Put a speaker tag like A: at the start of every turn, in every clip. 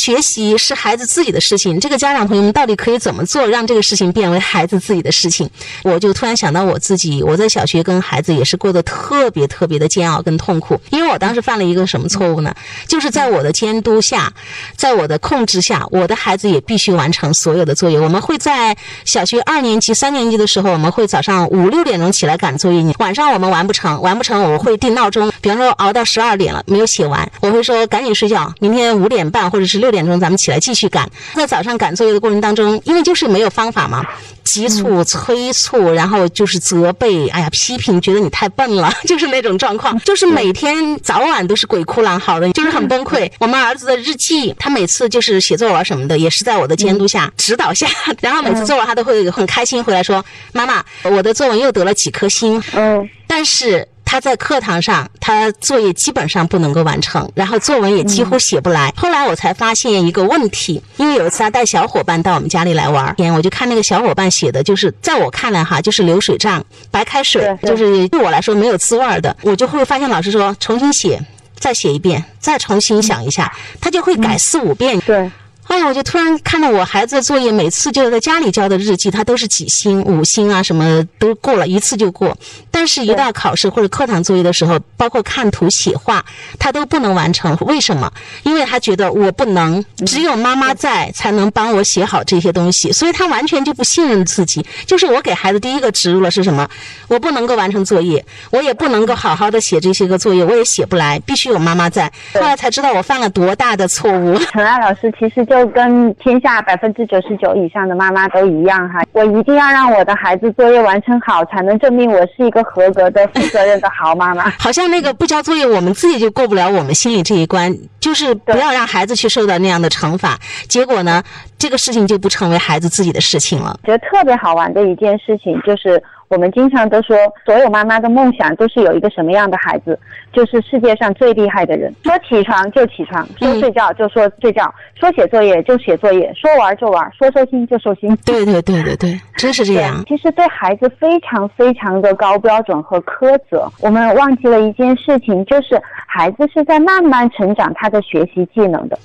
A: 学习是孩子自己的事情，这个家长朋友们到底可以怎么做，让这个事情变为孩子自己的事情？我就突然想到我自己，我在小学跟孩子也是过得特别特别的煎熬跟痛苦，因为我当时犯了一个什么错误呢？就是在我的监督下，在我的控制下，我的孩子也必须完成所有的作业。我们会在小学二年级、三年级的时候，我们会早上五六点钟起来赶作业，晚上我们完不成，完不成我会定闹钟，比方说熬到十二点了没有写完，我会说赶紧睡觉，明天五点半或者是六点钟咱们起来继续赶。在早上赶作业的过程当中，因为就是没有方法嘛。急促、催促，然后就是责备，哎呀，批评，觉得你太笨了，就是那种状况，就是每天早晚都是鬼哭狼嚎的，就是很崩溃。我们儿子的日记，他每次就是写作文什么的，也是在我的监督下、指导下，然后每次作文他都会很开心回来说：“妈妈，我的作文又得了几颗星。”嗯，但是。他在课堂上，他作业基本上不能够完成，然后作文也几乎写不来。后来我才发现一个问题，因为有一次他带小伙伴到我们家里来玩，天我就看那个小伙伴写的，就是在我看来哈，就是流水账，白开水，就是对我来说没有滋味的。我就会发现老师说重新写，再写一遍，再重新想一下，他就会改四五遍。
B: 对。
A: 哎呀，我就突然看到我孩子的作业，每次就是在家里交的日记，他都是几星、五星啊，什么都过了一次就过。但是，一到考试或者课堂作业的时候，包括看图、写画，他都不能完成。为什么？因为他觉得我不能，只有妈妈在才能帮我写好这些东西，所以他完全就不信任自己。就是我给孩子第一个植入了是什么？我不能够完成作业，我也不能够好好的写这些个作业，我也写不来，必须有妈妈在。后来才知道我犯了多大的错误。
B: 陈爱老师其实就。跟天下百分之九十九以上的妈妈都一样哈，我一定要让我的孩子作业完成好，才能证明我是一个合格的、负责任的好妈妈。
A: 好像那个不交作业，我们自己就过不了我们心里这一关，就是不要让孩子去受到那样的惩罚。结果呢，这个事情就不成为孩子自己的事情了。
B: 觉得特别好玩的一件事情就是。我们经常都说，所有妈妈的梦想都是有一个什么样的孩子，就是世界上最厉害的人。说起床就起床，说睡觉就说睡觉，说写作业就写作业，说玩就玩，说收心就收心。
A: 对对对对对，真是这样。
B: 其实对孩子非常非常的高标准和苛责，我们忘记了一件事情，就是孩子是在慢慢成长他的学习技能的。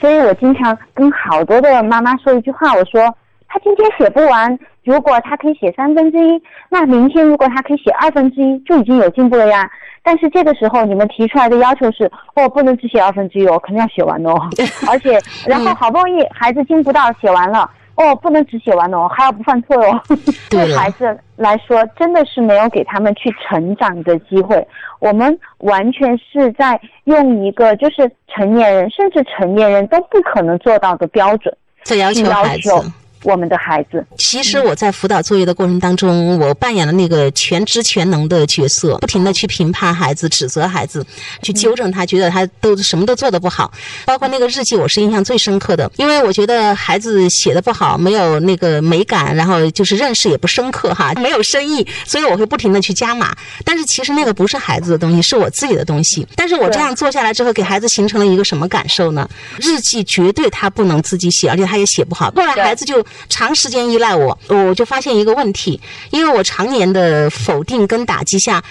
B: 所以我经常跟好多的妈妈说一句话，我说。他今天写不完，如果他可以写三分之一，那明天如果他可以写二分之一，就已经有进步了呀。但是这个时候你们提出来的要求是，哦，不能只写二分之一哦，肯定要写完哦。而且，然后好不容易孩子进步到写完了，哦，不能只写完哦，还要不犯错哦。对孩子来说，真的是没有给他们去成长的机会。我们完全是在用一个就是成年人甚至成年人都不可能做到的标准
A: 在要求孩子。
B: 我们的孩子，
A: 其实我在辅导作业的过程当中，我扮演了那个全知全能的角色，不停的去评判孩子、指责孩子，去纠正他，觉得他都什么都做得不好。包括那个日记，我是印象最深刻的，因为我觉得孩子写的不好，没有那个美感，然后就是认识也不深刻哈，没有深意，所以我会不停的去加码。但是其实那个不是孩子的东西，是我自己的东西。但是我这样做下来之后，给孩子形成了一个什么感受呢？日记绝对他不能自己写，而且他也写不好。后来孩子就。长时间依赖我，我就发现一个问题，因为我常年的否定跟打击下。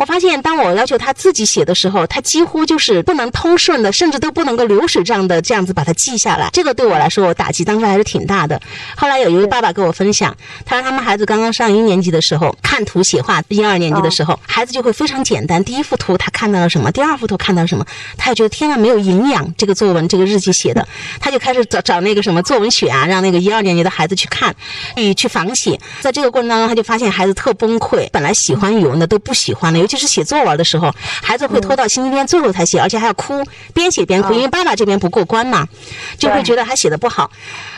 A: 我发现，当我要求他自己写的时候，他几乎就是不能通顺的，甚至都不能够流水账的这样子把它记下来。这个对我来说，我打击当时还是挺大的。后来有一位爸爸跟我分享，他说他们孩子刚刚上一年级的时候，看图写画；一二年级的时候，孩子就会非常简单。第一幅图他看到了什么？第二幅图看到了什么？他就觉得天呐，没有营养。这个作文，这个日记写的，他就开始找找那个什么作文选啊，让那个一二年级的孩子去看，去去仿写。在这个过程当中，他就发现孩子特崩溃，本来喜欢语文的都不喜欢了，尤其是写作文的时候，孩子会拖到星期天最后才写，而且还要哭，边写边哭，因为爸爸这边不过关嘛，就会觉得他写的不好。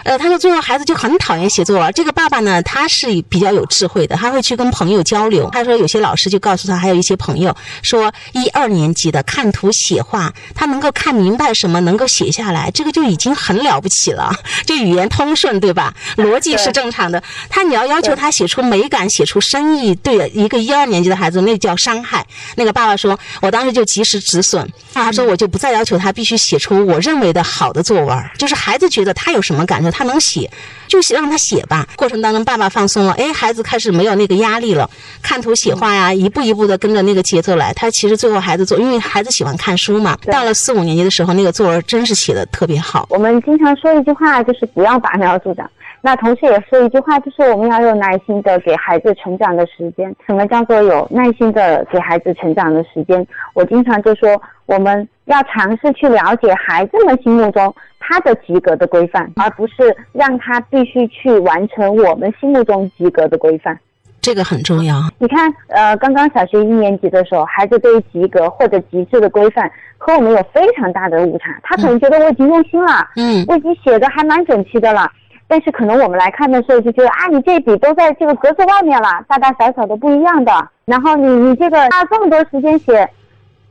A: 呃，他说最后孩子就很讨厌写作文。这个爸爸呢，他是比较有智慧的，他会去跟朋友交流。他说有些老师就告诉他，还有一些朋友说，一二年级的看图写话，他能够看明白什么，能够写下来，这个就已经很了不起了。就语言通顺，对吧？逻辑是正常的。他你要要求他写出美感，写出深意，对一个一二年级的孩子，那叫伤。伤害。那个爸爸说，我当时就及时止损。爸爸说，我就不再要求他必须写出我认为的好的作文，就是孩子觉得他有什么感受，他能写，就让他写吧。过程当中，爸爸放松了，哎，孩子开始没有那个压力了，看图写画呀，一步一步的跟着那个节奏来。他其实最后孩子做，因为孩子喜欢看书嘛，到了四五年级的时候，那个作文真是写的特别好。
B: 我们经常说一句话，就是不要拔苗助长。那同时也说一句话，就是我们要有耐心的给孩子成长的时间。什么叫做有耐心的给孩子成长的时间？我经常就说，我们要尝试去了解孩子们心目中他的及格的规范，而不是让他必须去完成我们心目中及格的规范。
A: 这个很重要。
B: 你看，呃，刚刚小学一年级的时候，孩子对于及格或者极致的规范和我们有非常大的误差。他可能觉得我已经用心了，嗯，我已经写的还蛮整齐的了。但是可能我们来看的时候就觉得啊，你这笔都在这个格子外面了，大大小小都不一样的。然后你你这个花这么多时间写，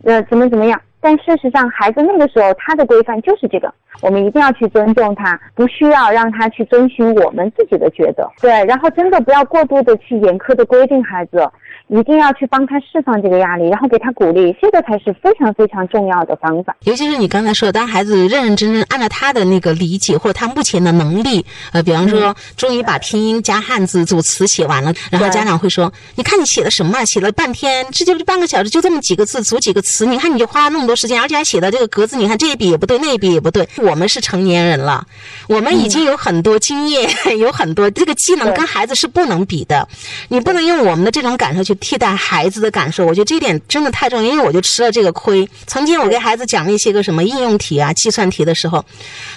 B: 呃，怎么怎么样？但事实上，孩子那个时候他的规范就是这个，我们一定要去尊重他，不需要让他去遵循我们自己的觉得。对，然后真的不要过度的去严苛的规定孩子。一定要去帮他释放这个压力，然后给他鼓励，这个才是非常非常重要的方法。
A: 尤其是你刚才说，当孩子认认真真按照他的那个理解或者他目前的能力，呃，比方说终于把拼音加汉字组词写完了，然后家长会说：“你看你写的什么？写了半天，这就半个小时，就这么几个字组几个词，你看你就花了那么多时间，而且还写的这个格子，你看这一笔也不对，那一笔也不对。我们是成年人了，我们已经有很多经验，有很多这个技能跟孩子是不能比的，你不能用我们的这种感受去。”替代孩子的感受，我觉得这一点真的太重要，因为我就吃了这个亏。曾经我给孩子讲那些个什么应用题啊、计算题的时候，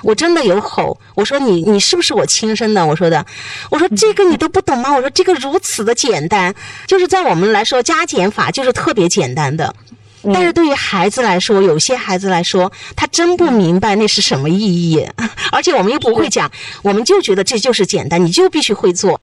A: 我真的有吼，我说你你是不是我亲生的？我说的，我说这个你都不懂吗？我说这个如此的简单，就是在我们来说加减法就是特别简单的，但是对于孩子来说，有些孩子来说，他真不明白那是什么意义，而且我们又不会讲，我们就觉得这就是简单，你就必须会做。